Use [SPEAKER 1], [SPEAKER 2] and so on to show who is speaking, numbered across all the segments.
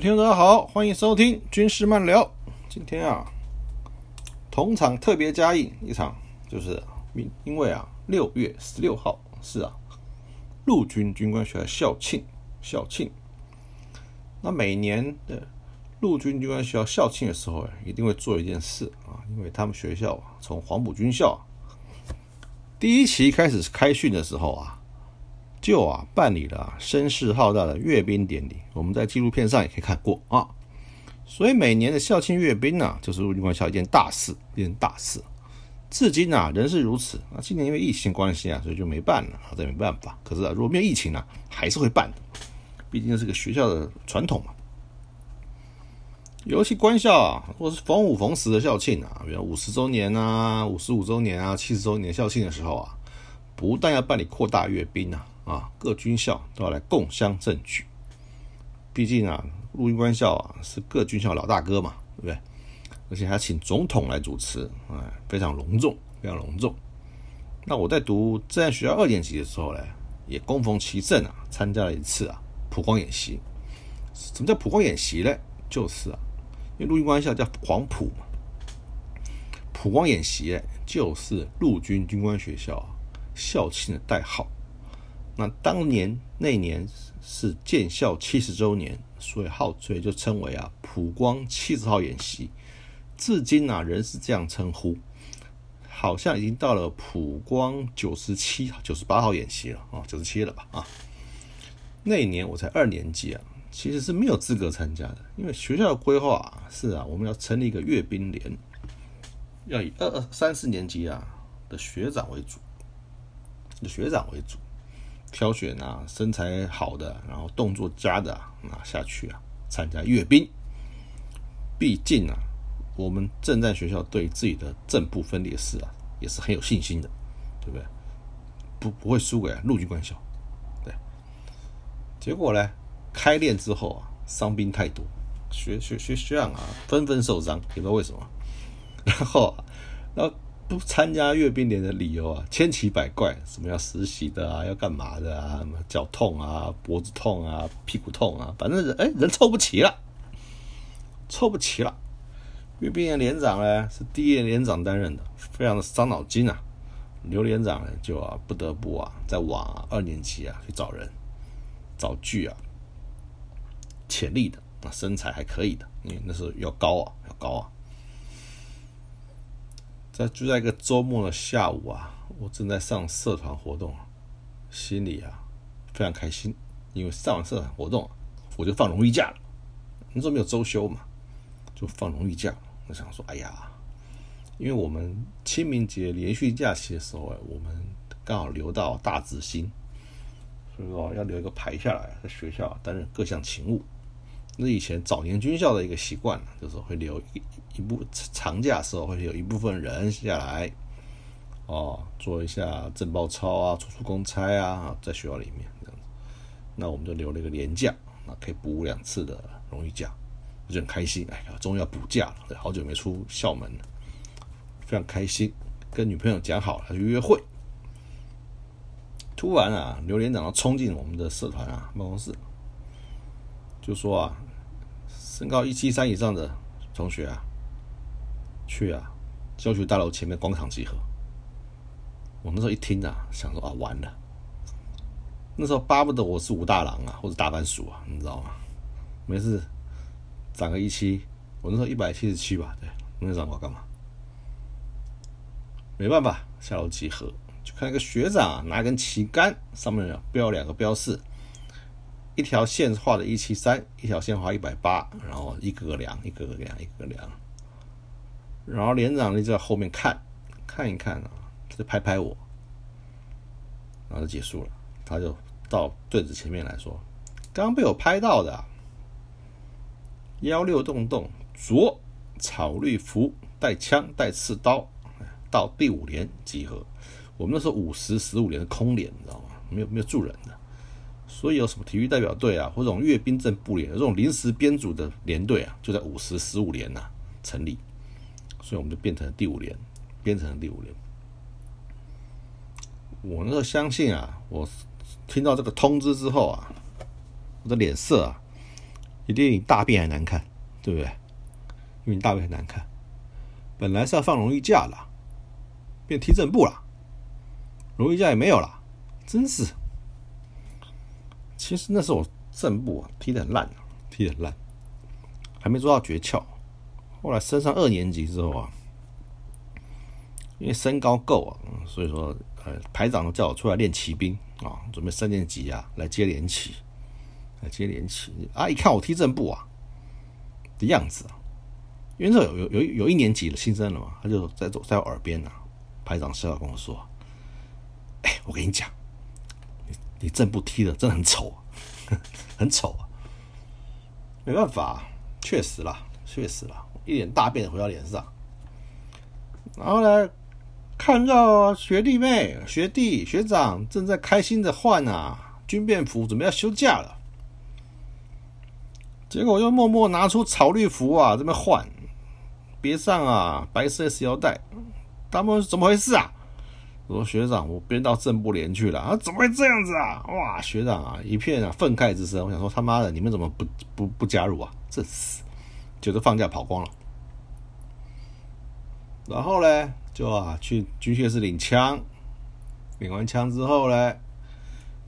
[SPEAKER 1] 听众大家好，欢迎收听军事漫聊。今天啊，同场特别加映一场，就是因因为啊，六月十六号是啊，陆军军官学校校庆，校庆。那每年的陆军军官学校校庆的时候，一定会做一件事啊，因为他们学校，从黄埔军校第一期开始开训的时候啊。就啊，办理了声势浩大的阅兵典礼，我们在纪录片上也可以看过啊。所以每年的校庆阅兵呢，就是陆军官校一件大事，一件大事。至今啊，仍是如此啊。今年因为疫情关系啊，所以就没办了，这没办法。可是啊，如果没有疫情呢，还是会办的，毕竟是个学校的传统嘛。尤其官校啊，或是逢五逢十的校庆啊，比如五十周年啊、五十五周年啊、七十周年校庆的时候啊，不但要办理扩大阅兵啊。啊，各军校都要来共襄盛举。毕竟啊，陆军官校啊是各军校老大哥嘛，对不对？而且还请总统来主持，哎，非常隆重，非常隆重。那我在读自然学校二年级的时候呢，也恭逢其盛啊，参加了一次啊普光演习。什么叫普光演习呢？就是啊，因为陆军官校叫黄埔嘛，普光演习就是陆军军官学校校庆的代号。那当年那年是建校七十周年，所以号所以就称为啊普光七十号演习，至今啊仍是这样称呼，好像已经到了普光九十七九十八号演习了啊九十七了吧啊，那年我才二年级啊，其实是没有资格参加的，因为学校的规划是啊我们要成立一个阅兵连，要以二二三四年级啊的学长为主，以学长为主。挑选啊，身材好的，然后动作佳的啊下去啊，参加阅兵。毕竟啊，我们正战学校对自己的正部分烈士啊，也是很有信心的，对不对？不不会输给陆军官校。对。结果呢，开练之后啊，伤兵太多，学学学学长啊，纷纷受伤，也不知道为什么。然后，然后。不参加阅兵连的理由啊，千奇百怪，什么要实习的啊，要干嘛的啊，脚痛啊，脖子痛啊，屁股痛啊，反正人哎人凑不齐了，凑不齐了。阅兵连连长呢是第一连长担任的，非常的伤脑筋啊。刘连长呢就啊不得不啊在往二年级啊去找人，找具啊潜力的，那身材还可以的，因为那时候要高啊要高啊。在就在一个周末的下午啊，我正在上社团活动，心里啊非常开心，因为上完社团活动，我就放荣誉假了。那时候没有周休嘛，就放荣誉假。我想说，哎呀，因为我们清明节连续假期的时候，我们刚好留到大字星，所以说要留一个排下来，在学校担任各项勤务。那以前早年军校的一个习惯就是会留一一部长假时候会有一部分人下来，哦，做一下政报操啊，出出公差啊，在学校里面这样子。那我们就留了一个年假，那可以补两次的荣誉假，就很开心。哎呀，终于要补假了，好久没出校门了，非常开心。跟女朋友讲好了去约会，突然啊，刘连长要冲进我们的社团啊办公室，就说啊。身高一七三以上的同学啊，去啊，教学大楼前面广场集合。我那时候一听啊，想说啊，完了。那时候巴不得我是武大郎啊，或者大番薯啊，你知道吗？没事，长个一七，我那时候一百七十七吧，对，那长我干嘛？没办法，下楼集合，就看一个学长，拿根旗杆，上面标两个标示。一条线画的一七三，一条线画一百八，然后一个个量，一个个量，一个个量。然后连长就在后面看，看一看啊，就拍拍我，然后就结束了。他就到对子前面来说：“刚被我拍到的，幺六洞洞，着草绿服，带枪带刺刀，到第五连集合。我们那时候五十十五连的空连，你知道吗？没有没有住人的。”所以有什么体育代表队啊，或者这种阅兵阵部连，这种临时编组的连队啊，就在五十十五连呐成立，所以我们就变成了第五连，编成了第五连。我那时候相信啊，我听到这个通知之后啊，我的脸色啊，一定大便还难看，对不对？因为你大便很难看，本来是要放荣誉假了，变踢正步了，荣誉假也没有了，真是。其实那时候我正步啊踢得很烂啊，踢得很烂，还没做到诀窍。后来升上二年级之后啊，因为身高够啊，所以说呃排长叫我出来练骑兵啊，准备三年级啊来接连旗，来接连旗啊！一看我踢正步啊的样子啊。因为这有有有有一年级的新生了嘛，他就在走在我耳边呐，排长笑跟我说：“哎，我跟你讲，你正步踢的真的很丑，很丑啊！没办法，确实啦，确实啦，一脸大便回到脸上。然后呢，看到学弟妹、学弟、学长正在开心的换啊军便服，准备要休假了，结果又默默拿出草绿服啊，这边换。”别上啊，白色 S 腰带，他们怎么回事啊？我说学长，我编到正部连去了啊，怎么会这样子啊？哇，学长啊，一片啊愤慨之声。我想说他妈的，你们怎么不不不加入啊？这是，就是放假跑光了。然后呢，就啊去军械室领枪，领完枪之后呢，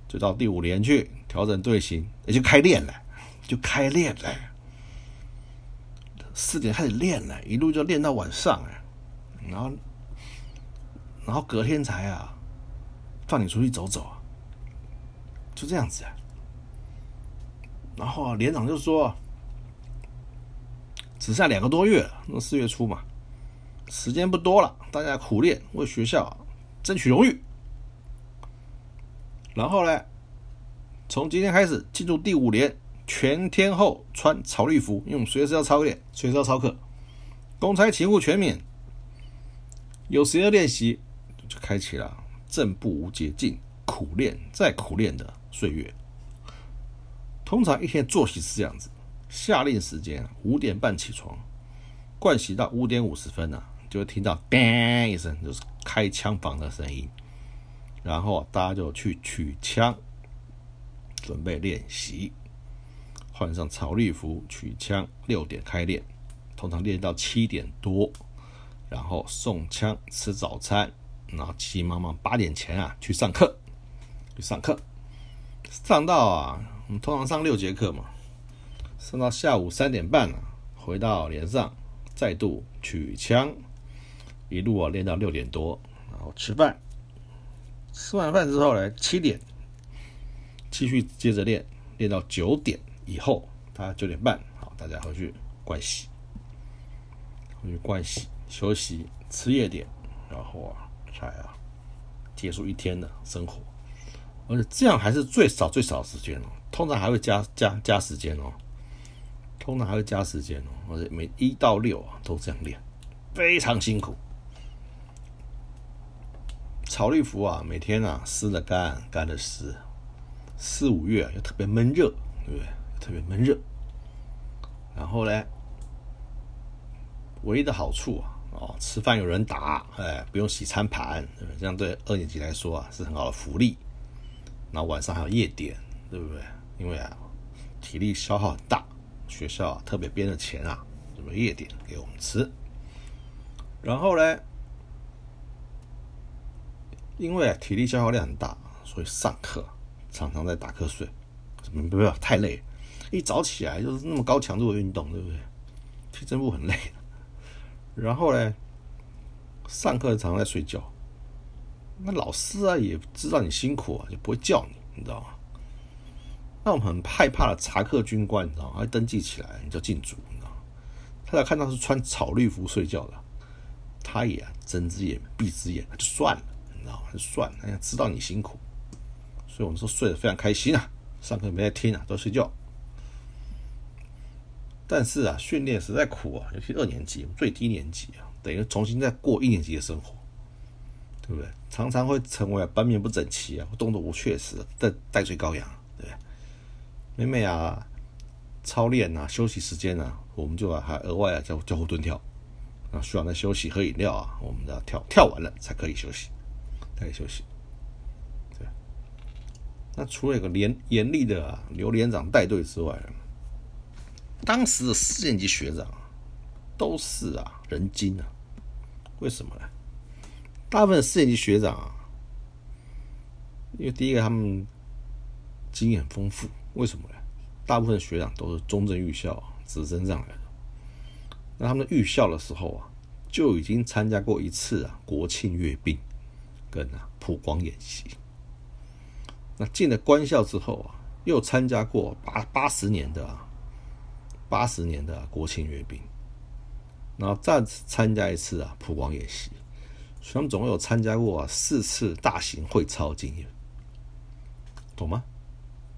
[SPEAKER 1] 就到第五连去调整队形，也就开练了，就开练了。四点开始练了，一路就练到晚上哎，然后，然后隔天才啊，放你出去走走啊，就这样子啊。然后连长就说，只剩下两个多月，那四月初嘛，时间不多了，大家苦练，为学校争取荣誉。然后呢，从今天开始进入第五连。全天候穿草绿服，因为随时要操练，随时要操课，公差勤务全免，有时间练习，就开启了正步无捷径、苦练再苦练的岁月。通常一天作息是这样子：下令时间五点半起床，盥洗到五点五十分呢，就会听到“叮”一声，就是开枪房的声音，然后大家就去取枪，准备练习。换上草绿服，取枪，六点开练，通常练到七点多，然后送枪，吃早餐，然后急急忙忙八点前啊去上课，去上课，上到啊，我们通常上六节课嘛，上到下午三点半啊，回到连上，再度取枪，一路啊练到六点多，然后吃饭，吃完饭之后呢，七点继续接着练，练到九点。以后，他九点半，好，大家回去盥洗，回去盥洗休息，吃夜点，然后啊，才啊结束一天的生活。而且这样还是最少最少时间哦，通常还会加加加时间哦，通常还会加时间哦，而且每一到六啊都这样练，非常辛苦。草绿服啊，每天啊湿的干，干的湿，四五月啊又特别闷热，对不对？特别闷热，然后呢，唯一的好处啊，哦，吃饭有人打，哎，不用洗餐盘，这样对二年级来说啊是很好的福利。然后晚上还有夜点，对不对？因为啊，体力消耗很大，学校特别编的钱啊，什么夜点给我们吃。然后呢，因为啊体力消耗量很大，所以上课常常在打瞌睡，不要太累。一早起来就是那么高强度的运动，对不对？踢正步很累。然后呢，上课常常在睡觉。那老师啊也知道你辛苦啊，就不会叫你，你知道吗？那我们很害怕的查课军官，你知道吗？登记起来你就进组，你知道吗？他要看到是穿草绿服睡觉的，他也睁只眼闭只眼，就算了，你知道吗？就算了，哎知道你辛苦，所以我们说睡得非常开心啊。上课没在听啊，都睡觉。但是啊，训练实在苦啊，尤其二年级最低年级啊，等于重新再过一年级的生活，对不对？常常会成为班面不整齐啊，动作不确实，带带罪羔羊，对不对？每每啊，操练啊，休息时间啊，我们就啊还额外啊叫叫后蹲跳啊，需要在休息喝饮料啊，我们要跳跳完了才可以休息，才可以休息。对。那除了一个严严厉的啊刘连长带队之外，当时的四年级学长都是啊人精啊，为什么呢？大部分四年级学长啊，因为第一个他们经验丰富，为什么呢？大部分学长都是中正预校直升上来的，那他们预校的时候啊，就已经参加过一次啊国庆阅兵跟啊普光演习。那进了官校之后啊，又参加过八八十年的啊八十年的国庆阅兵，然后再参加一次啊普光演习，所以他们总共有参加过四次大型会操经验，懂吗？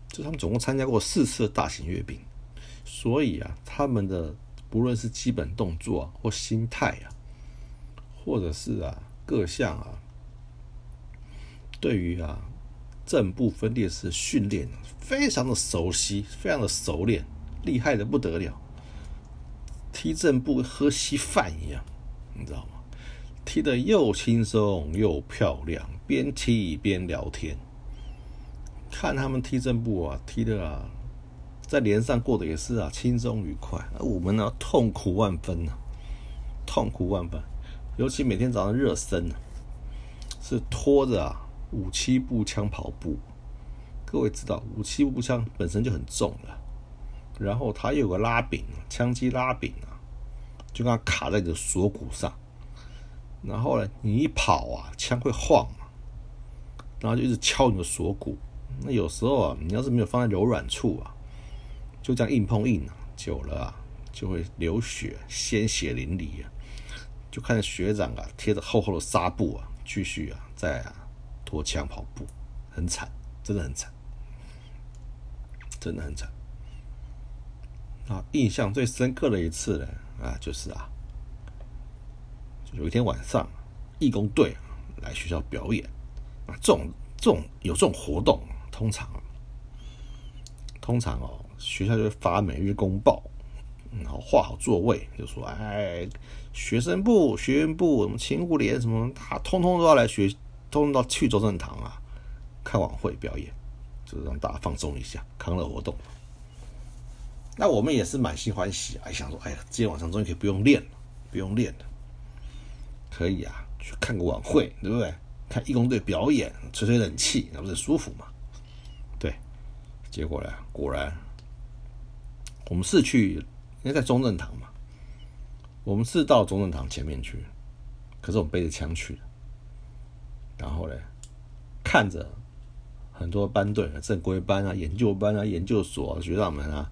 [SPEAKER 1] 就他们总共参加过四次大型阅兵，所以啊，他们的不论是基本动作，或心态啊，或者是啊各项啊，对于啊正步分列式训练非常的熟悉，非常的熟练，厉害的不得了。踢正步喝稀饭一样，你知道吗？踢得又轻松又漂亮，边踢边聊天。看他们踢正步啊，踢的啊，在连上过的也是啊，轻松愉快。而我们呢，痛苦万分啊，痛苦万分。尤其每天早上热身啊，是拖着啊五七步枪跑步。各位知道，五七步枪本身就很重了，然后它又有个拉柄，枪机拉柄啊，就刚卡在你的锁骨上。然后呢，你一跑啊，枪会晃嘛，然后就一直敲你的锁骨。那有时候啊，你要是没有放在柔软处啊，就这样硬碰硬啊，久了啊，就会流血，鲜血淋漓啊。就看学长啊，贴着厚厚的纱布啊，继续啊，在啊拖枪跑步，很惨，真的很惨，真的很惨。啊，印象最深刻的一次呢，啊，就是啊，有一天晚上，义工队来学校表演啊，这种这种有这种活动。通常，通常哦，学校就会发每日公报，然后画好座位，就说：“哎，学生部、学院部、什么勤务连什么，他通通都要来学，通通都去周正堂啊，看晚会表演，就是让大家放松一下，康乐活动。”那我们也是满心欢喜啊，想说：“哎呀，今天晚上终于可以不用练了，不用练了，可以啊，去看个晚会，对不对？看义工队表演，吹吹冷气，那不是舒服吗？”结果呢？果然，我们是去，应该在中正堂嘛。我们是到中正堂前面去，可是我们背着枪去然后呢，看着很多班队，正规班啊、研究班啊、研究所学长们啊，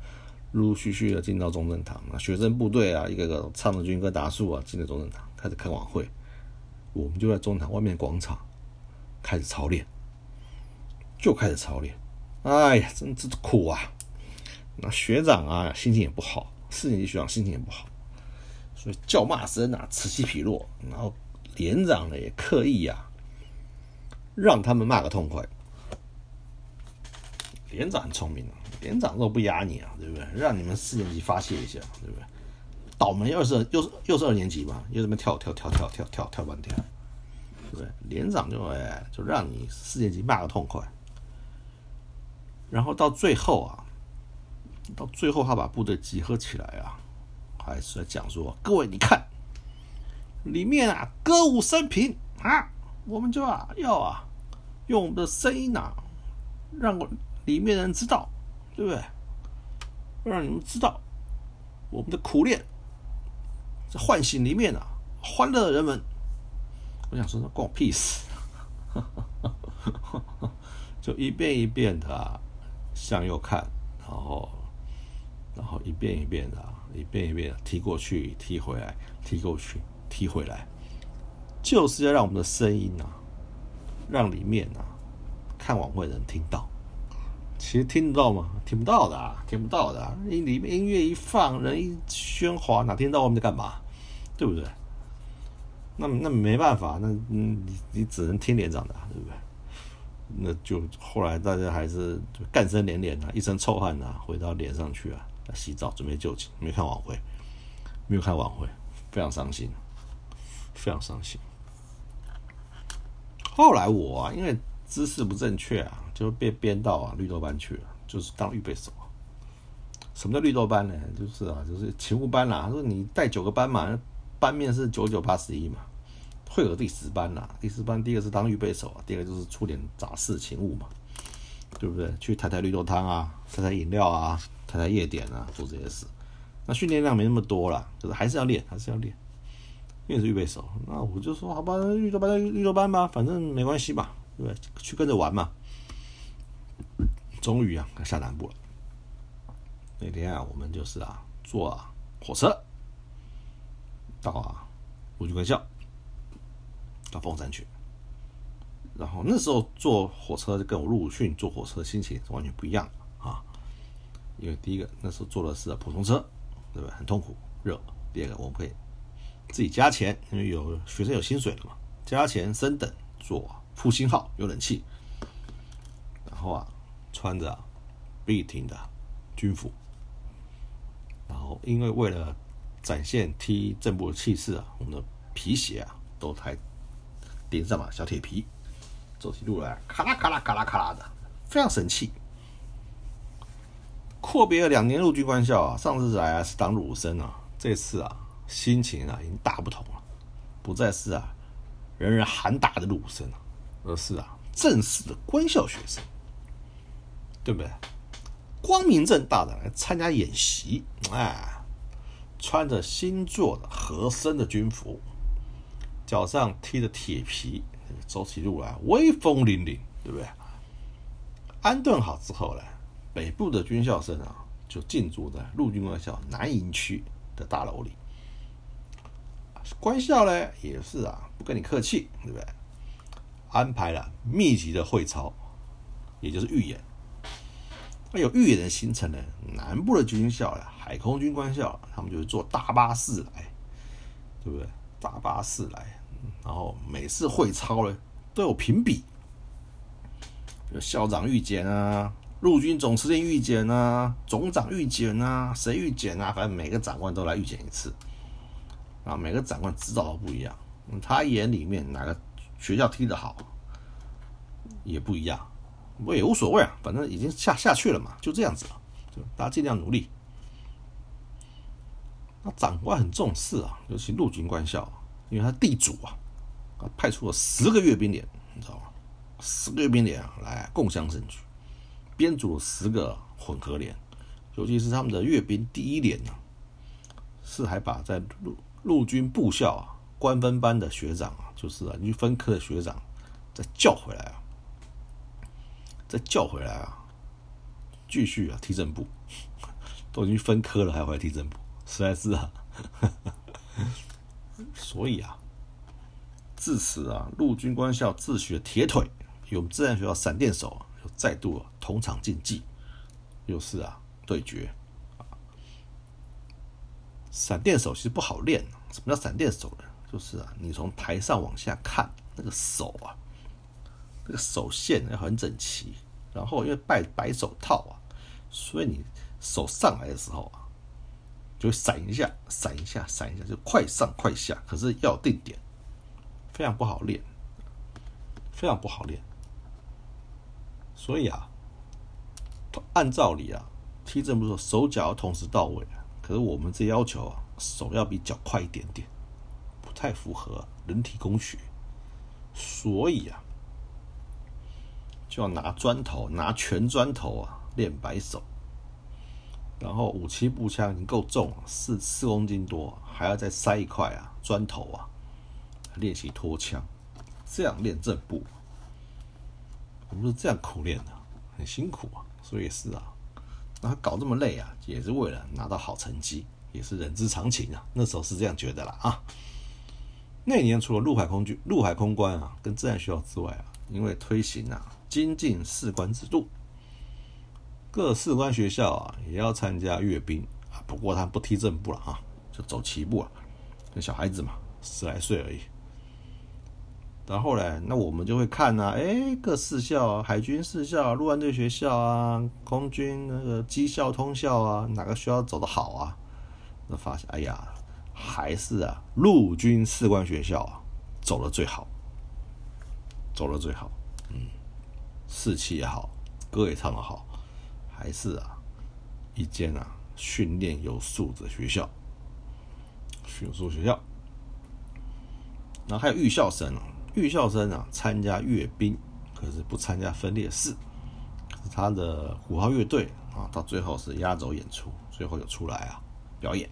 [SPEAKER 1] 陆陆续续的进到中正堂啊，学生部队啊，一个个唱着军歌达数啊，进了中正堂，开始开晚会。我们就在中正堂外面广场开始操练，就开始操练。哎呀，真是苦啊！那学长啊，心情也不好，四年级学长心情也不好，所以叫骂声啊此起彼落。然后连长呢也刻意啊，让他们骂个痛快。连长很聪明啊，连长都不压你啊，对不对？让你们四年级发泄一下，对不对？倒霉又是又是又是二年级嘛，又这么跳跳跳跳跳跳跳半天，对不对？连长就哎，就让你四年级骂个痛快。然后到最后啊，到最后他把部队集合起来啊，还是在讲说：各位你看，里面啊歌舞升平啊，我们就啊要啊用我们的声音呐，让里面人知道，对不对？让你们知道我们的苦练，在唤醒里面啊欢乐的人们。我想说，那关我屁事！就一遍一遍的啊。向右看，然后，然后一遍一遍的，一遍一遍的踢过去，踢回来，踢过去，踢回来，就是要让我们的声音啊，让里面啊看晚会的人听到。其实听得到吗？听不到的，听不到的。音里面音乐一放，人一喧哗，哪听到我们在干嘛？对不对？那那没办法，那，你你只能听连长的，对不对？那就后来大家还是干声连连啊，一身臭汗啊，回到连上去啊，洗澡准备就寝，没看晚会，没有看晚会，非常伤心，非常伤心。后来我啊，因为姿势不正确啊，就被编到啊绿豆班去了，就是当预备手。什么叫绿豆班呢？就是啊，就是勤务班啦。他说你带九个班嘛，班面是九九八十一嘛，会有第十班啦。第十班第一个是当预备手啊，第二个就是出点杂事勤务嘛，对不对？去抬抬绿豆汤啊，抬抬饮料啊，抬抬夜点啊，做这些事。那训练量没那么多了，就是还是要练，还是要练。因为是预备手，那我就说好吧，绿豆班绿豆班吧，反正没关系吧，对不对？去跟着玩嘛。终于啊，下南部了。那天啊，我们就是啊，坐火车到啊陆军官校，到凤山去。然后那时候坐火车就跟我陆训坐火车的心情是完全不一样啊。因为第一个那时候坐的是普通车，对不对？很痛苦热。第二个我们可以自己加钱，因为有学生有薪水了嘛，加钱升等坐复兴号有冷气。然后啊，穿着笔挺的军服。然后，因为为了展现踢正步的气势啊，我们的皮鞋啊都还钉上了小铁皮，走起路来咔啦咔啦咔啦咔啦的，非常神气。阔别了两年陆军官校啊，上次来啊是当入伍生啊，这次啊心情啊已经大不同了，不再是啊人人喊打的入伍生了，而是啊正式的官校学生，对不对？光明正大的来参加演习，哎，穿着新做的合身的军服，脚上踢着铁皮，走起路来威风凛凛，对不对？安顿好之后呢，北部的军校生啊，就进驻在陆军官校南营区的大楼里。官校呢，也是啊，不跟你客气，对不对？安排了密集的会操，也就是预演。那有预演的行程呢？南部的军校呀，海空军官校，他们就是坐大巴士来，对不对？大巴士来，然后每次会操呢都有评比，有校长预检啊，陆军总司令预检啊，总长预检啊，谁预检啊？反正每个长官都来预检一次，啊，每个长官指导都不一样，他眼里面哪个学校踢得好，也不一样。我也无所谓啊，反正已经下下去了嘛，就这样子了，就大家尽量努力。那长官很重视啊，尤其陆军官校，因为他地主啊，啊派出了十个阅兵连，你知道吗？十个阅兵连啊，来共襄盛举，编组了十个混合连，尤其是他们的阅兵第一连呢，是还把在陆陆军部校啊官分班的学长啊，就是啊，你分科的学长再叫回来啊。再叫回来啊！继续啊，踢正步，都已经分科了，还回来踢正步，实在是啊。所以啊，自此啊，陆军官校自诩的铁腿，与我们自然学校闪电手啊，又再度同场竞技，又是啊对决。闪电手其实不好练，什么叫闪电手呢？就是啊，你从台上往下看，那个手啊。那个手线要很整齐，然后因为戴白手套啊，所以你手上来的时候啊，就会闪一下、闪一下、闪一下，就快上快下。可是要定点，非常不好练，非常不好练。所以啊，按照理啊，踢正步说手脚要同时到位，可是我们这要求啊，手要比脚快一点点，太符合人体工学。所以啊。就要拿砖头，拿全砖头啊练白手，然后武器步枪已经够重了，四四公斤多，还要再塞一块啊砖头啊，练习拖枪，这样练正步，我们是这样苦练的，很辛苦啊，所以是啊，那搞这么累啊，也是为了拿到好成绩，也是人之常情啊，那时候是这样觉得啦啊。那年除了陆海空军、陆海空关啊，跟自然学校之外啊，因为推行啊。精进士官制度，各士官学校啊也要参加阅兵啊，不过他不踢正步了啊，就走齐步啊，跟小孩子嘛，十来岁而已。然后呢，那我们就会看呐，哎，各士校，海军士校、陆安队学校啊，空军那个机校、通校啊，哪个学校走得好啊？那发现，哎呀，还是啊，陆军士官学校啊，走的最好，走的最好，嗯。士气也好，歌也唱得好，还是啊，一间啊训练有素的学校，训有素学校。然后还有预校生啊，预校生啊参加阅兵，可是不参加分列式。他的虎号乐队啊，到最后是压轴演出，最后有出来啊表演。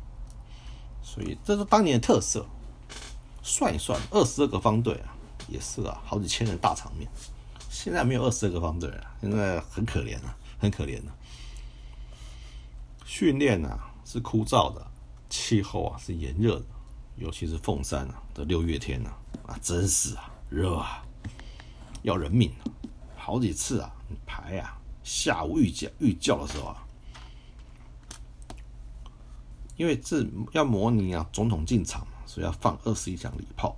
[SPEAKER 1] 所以这是当年的特色。算一算，二十二个方队啊，也是啊，好几千人大场面。现在没有二十二个方队了，现在很可怜啊，很可怜的。训练啊是枯燥的，气候啊是炎热的，尤其是凤山啊的六月天啊，啊真是啊热啊，要人命啊！好几次啊排啊，下午预教预教的时候啊，因为这要模拟啊总统进场嘛，所以要放二十一响礼炮。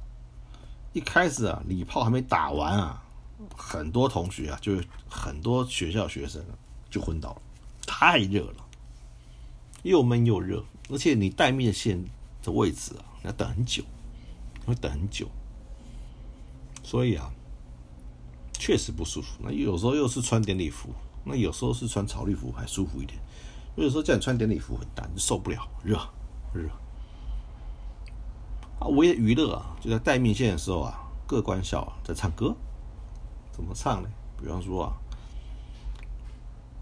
[SPEAKER 1] 一开始啊礼炮还没打完啊，很多同学啊就很多学校学生就昏倒了，太热了。又闷又热，而且你带面线的位置啊，要等很久，会等很久，所以啊，确实不舒服。那有时候又是穿典礼服，那有时候是穿草绿服还舒服一点。有时候叫你穿典礼服很难，受不了，热热。啊，我也娱乐啊，就在待命线的时候啊，各官校在唱歌，怎么唱呢？比方说啊，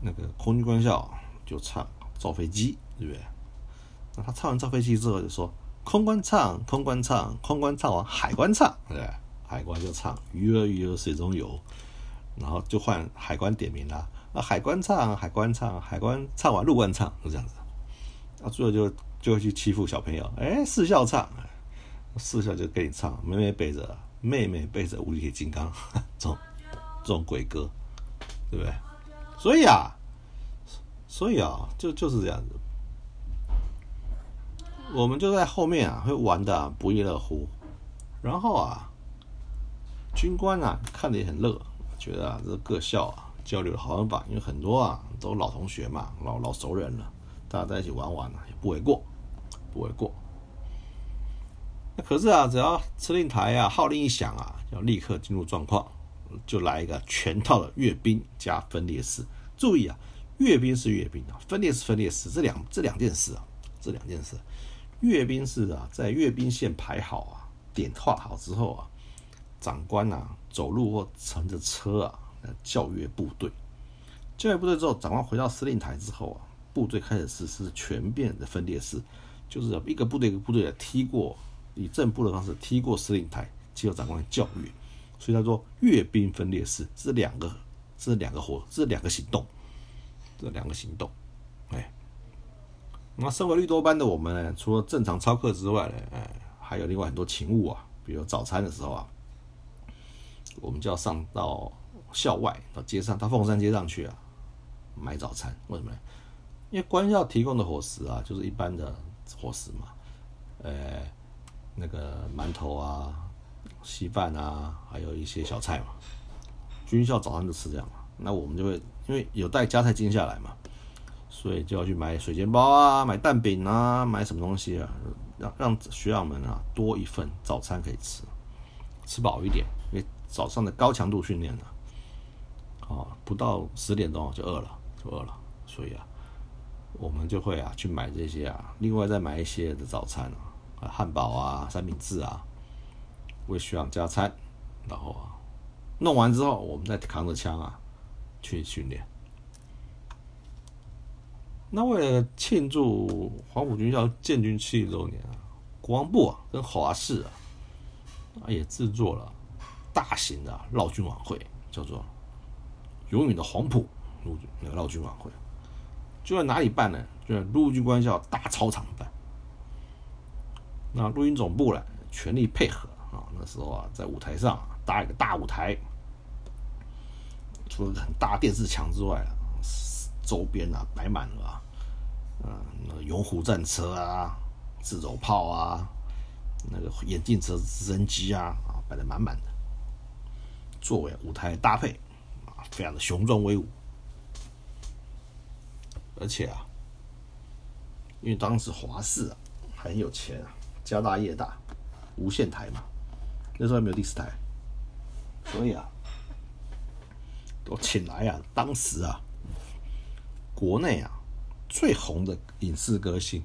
[SPEAKER 1] 那个空军官校就唱造飞机。对不对？那他唱完造飞机之后，就说空关唱，空关唱，空关唱完海关唱，对不对？海关就唱鱼儿鱼儿水中游，然后就换海关点名了。海关唱，海关唱，海关唱完陆关唱，是这样子。啊，最后就就会去欺负小朋友，哎，四校唱，四校就给你唱，妹妹背着妹妹背着无敌金刚，这种这种鬼歌，对不对？所以啊，所以啊，就就是这样子。我们就在后面啊，会玩的不亦乐乎。然后啊，军官啊看的也很乐，觉得啊这各校啊交流的好方法，因为很多啊都老同学嘛，老老熟人了，大家在一起玩玩啊也不为过，不为过。那可是啊，只要司令台啊号令一响啊，要立刻进入状况，就来一个全套的阅兵加分列式。注意啊，阅兵是阅兵啊，分列式分列式，这两这两件事啊，这两件事。阅兵式啊，在阅兵线排好啊，点画好之后啊，长官啊走路或乘着车啊，教阅部队。教阅部队之后，长官回到司令台之后啊，部队开始实施全面的分裂式，就是一个部队一个部队的踢过，以正步的方式踢过司令台，接受长官的教育。所以他说阅兵分裂式是两个，是两个活，是两个行动，这两个行动，哎。那身为绿多班的我们呢，除了正常操课之外呢，哎，还有另外很多勤务啊。比如早餐的时候啊，我们就要上到校外到街上，到凤山街上去啊，买早餐。为什么呢？因为官校提供的伙食啊，就是一般的伙食嘛，呃，那个馒头啊、稀饭啊，还有一些小菜嘛。军校早上就吃这样嘛。那我们就会因为有带加菜金下来嘛。所以就要去买水煎包啊，买蛋饼啊，买什么东西啊，让让学长们啊多一份早餐可以吃，吃饱一点，因为早上的高强度训练呢，啊，不到十点钟就饿了，就饿了，所以啊，我们就会啊去买这些啊，另外再买一些的早餐啊，汉堡啊，三明治啊，为学长加餐，然后啊，弄完之后，我们再扛着枪啊去训练。那为了庆祝黄埔军校建军七十周年啊，国防部啊跟华视啊，啊也制作了大型的绕军晚会，叫做“永远的黄埔陆”那个陆军晚会，就在哪里办呢？就在陆军官校大操场办。那陆军总部呢，全力配合啊。那时候啊，在舞台上搭一个大舞台，除了很大电视墙之外啊。周边啊，摆满了啊，嗯，那个勇虎战车啊，自走炮啊，那个眼镜蛇直升机啊，啊，摆的满满的，作为舞台搭配，非常的雄壮威武。而且啊，因为当时华视啊很有钱啊，家大业大，无线台嘛，那时候还没有第四台，所以啊，都请来啊，当时啊。国内啊，最红的影视歌星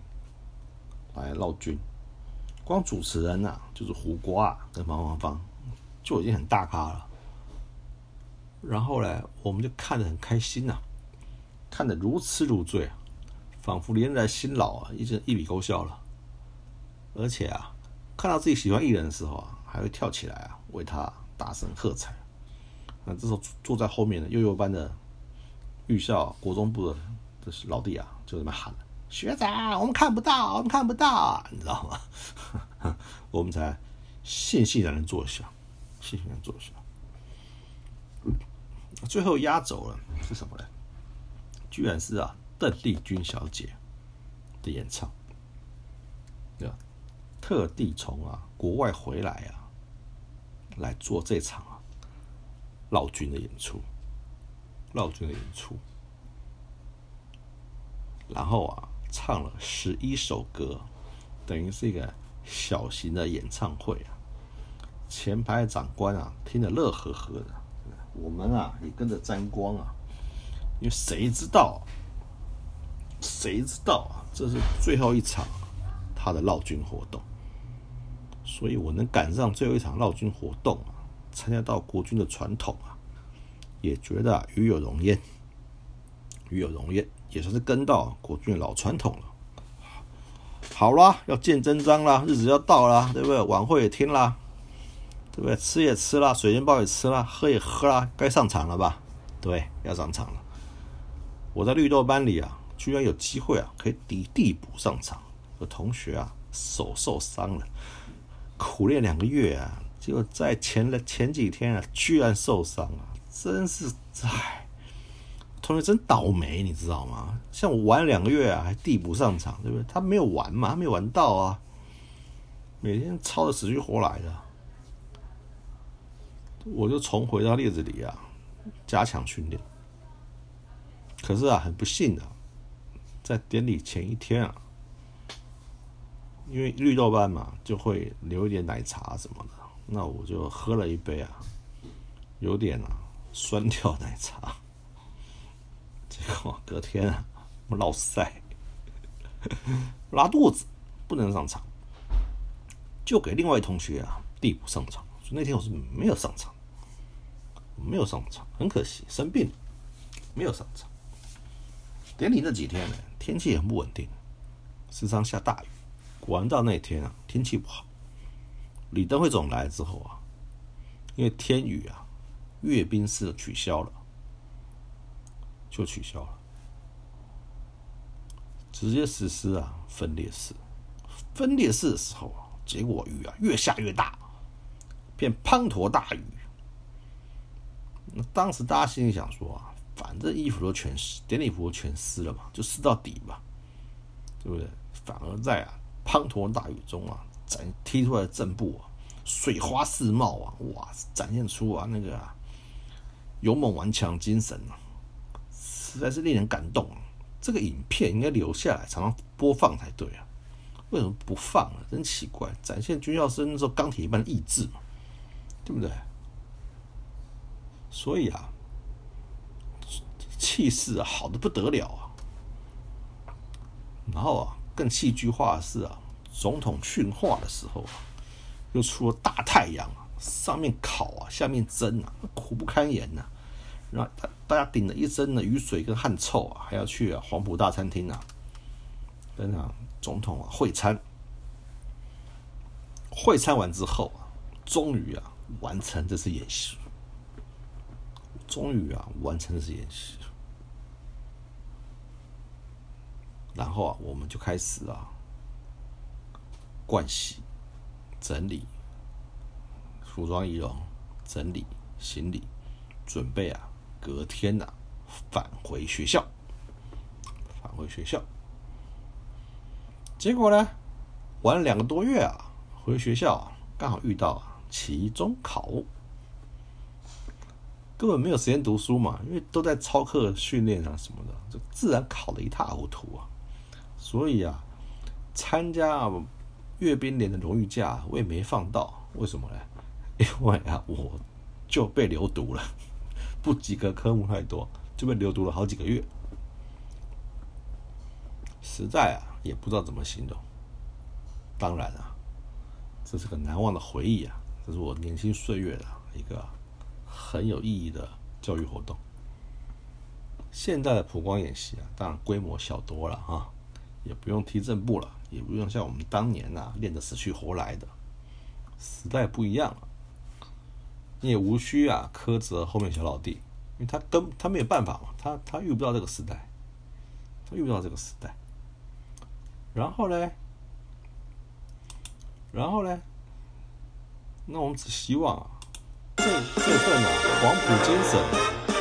[SPEAKER 1] 来绕军，光主持人呐，就是胡瓜跟方芳芳就已经很大咖了。然后呢，我们就看得很开心呐，看得如痴如醉啊，仿佛连在新老啊，一直一笔勾销了。而且啊，看到自己喜欢艺人的时候啊，还会跳起来啊，为他大声喝彩。那这时候坐在后面的幼幼班的预校国中部的这是老弟啊，就这么喊了：“学长，我们看不到，我们看不到，你知道吗？” 我们才悻悻然的坐下，悻悻然坐下。最后压轴了是什么呢？居然是啊，邓丽君小姐的演唱，对吧？特地从啊国外回来啊，来做这场啊老君的演出，老君的演出，然后啊唱了十一首歌，等于是一个小型的演唱会啊。前排长官啊听得乐呵呵的。我们啊也跟着沾光啊，因为谁知道，谁知道啊，这是最后一场他的绕军活动，所以我能赶上最后一场绕军活动啊，参加到国军的传统啊，也觉得与有荣焉，与有荣焉，也算是跟到国军的老传统了。好啦，要见真章啦，日子要到啦，对不对？晚会也听啦。对不对？吃也吃了，水煎包也吃了，喝也喝了，该上场了吧？对，要上场了。我在绿豆班里啊，居然有机会啊，可以抵递补上场。有同学啊，手受伤了，苦练两个月啊，就在前了前几天啊，居然受伤了，真是唉，同学真倒霉，你知道吗？像我玩两个月啊，还递补上场，对不对？他没有玩嘛，他没有玩到啊，每天操的死去活来的。我就重回到列子里啊，加强训练。可是啊，很不幸的，在典礼前一天啊，因为绿豆班嘛，就会留一点奶茶什么的，那我就喝了一杯啊，有点啊酸掉奶茶，结果隔天啊，我老塞，拉肚子，不能上场，就给另外同学啊递补上场。那天我是没有上场。没有上场，很可惜，生病，没有上场。典礼那几天呢，天气很不稳定，时常下大雨。果然到那天啊，天气不好。李登辉总来之后啊，因为天雨啊，阅兵式取消了，就取消了，直接实施啊分列式。分列式的时候啊，结果雨啊越下越大，变滂沱大雨。那当时大家心里想说啊，反正衣服都全湿，典礼服都全湿了嘛，就湿到底吧，对不对？反而在啊滂沱大雨中啊，展踢出来的正步啊，水花四冒啊，哇，展现出啊那个勇猛顽强精神啊，实在是令人感动啊。这个影片应该留下来，常常播放才对啊，为什么不放啊？真奇怪，展现军校生那时候钢铁一般的意志嘛，对不对？所以啊，气势啊好的不得了啊。然后啊，更戏剧化的是啊，总统训话的时候啊，又出了大太阳啊，上面烤啊，下面蒸啊，苦不堪言呐。然后大大家顶着一身的雨水跟汗臭啊，还要去黄埔大餐厅啊，跟啊总统啊会餐。会餐完之后啊，终于啊完成这次演习。终于啊，完成这演习，然后啊，我们就开始啊，盥洗、整理服装仪容、整理行李，准备啊，隔天呐返回学校。返回学校，结果呢，玩了两个多月啊，回学校啊刚好遇到啊期中考。根本没有时间读书嘛，因为都在操课训练啊什么的，就自然考得一塌糊涂啊。所以啊，参加阅兵连的荣誉假我也没放到，为什么呢？因为啊，我就被留读了，不及格科目太多，就被留读了好几个月。实在啊，也不知道怎么形容。当然啊，这是个难忘的回忆啊，这是我年轻岁月的一个很有意义的教育活动。现在的普光演习啊，当然规模小多了啊，也不用踢正步了，也不用像我们当年呐练得死去活来的，时代不一样了。你也无需啊苛责后面小老弟，因为他跟他没有办法嘛，他他遇不到这个时代，他遇不到这个时代。然后呢？然后呢？那我们只希望啊，这这份啊黄埔精神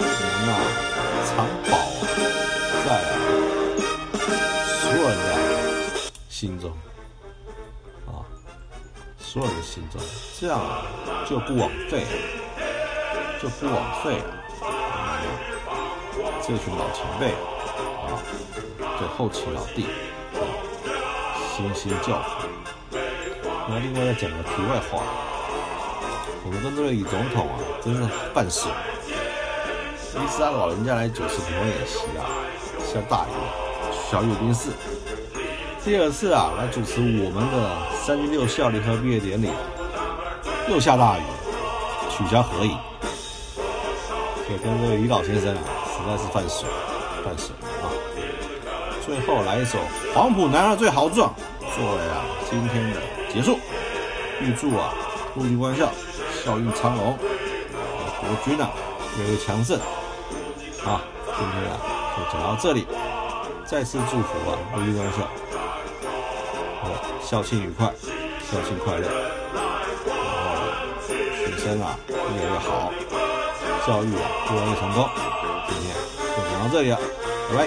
[SPEAKER 1] 能啊长保在啊所有人的心中啊，所有人的心中，这样就不枉费，就不枉费这群老前辈啊，这后期老弟悉心教诲。那另外再讲个题外话，我们跟这位李总统啊，真是半熟。一次他老人家来主持普通演习啊，下大雨，小雨冰室。第二次啊，来主持我们的三军六校联合毕业典礼，又下大雨，取消合影。所以跟这位李老先生啊，实在是犯水，犯熟啊。最后来一首《黄埔男儿最豪壮》，作为啊今天的结束。预祝啊，陆军官校校运昌隆，国军啊越来越强盛。好，今天啊就讲到这里，再次祝福啊陆军官校，好校庆愉快，校庆快乐，然后学生啊越来越好，教育啊越来越成功。今天就讲到这里了，拜拜。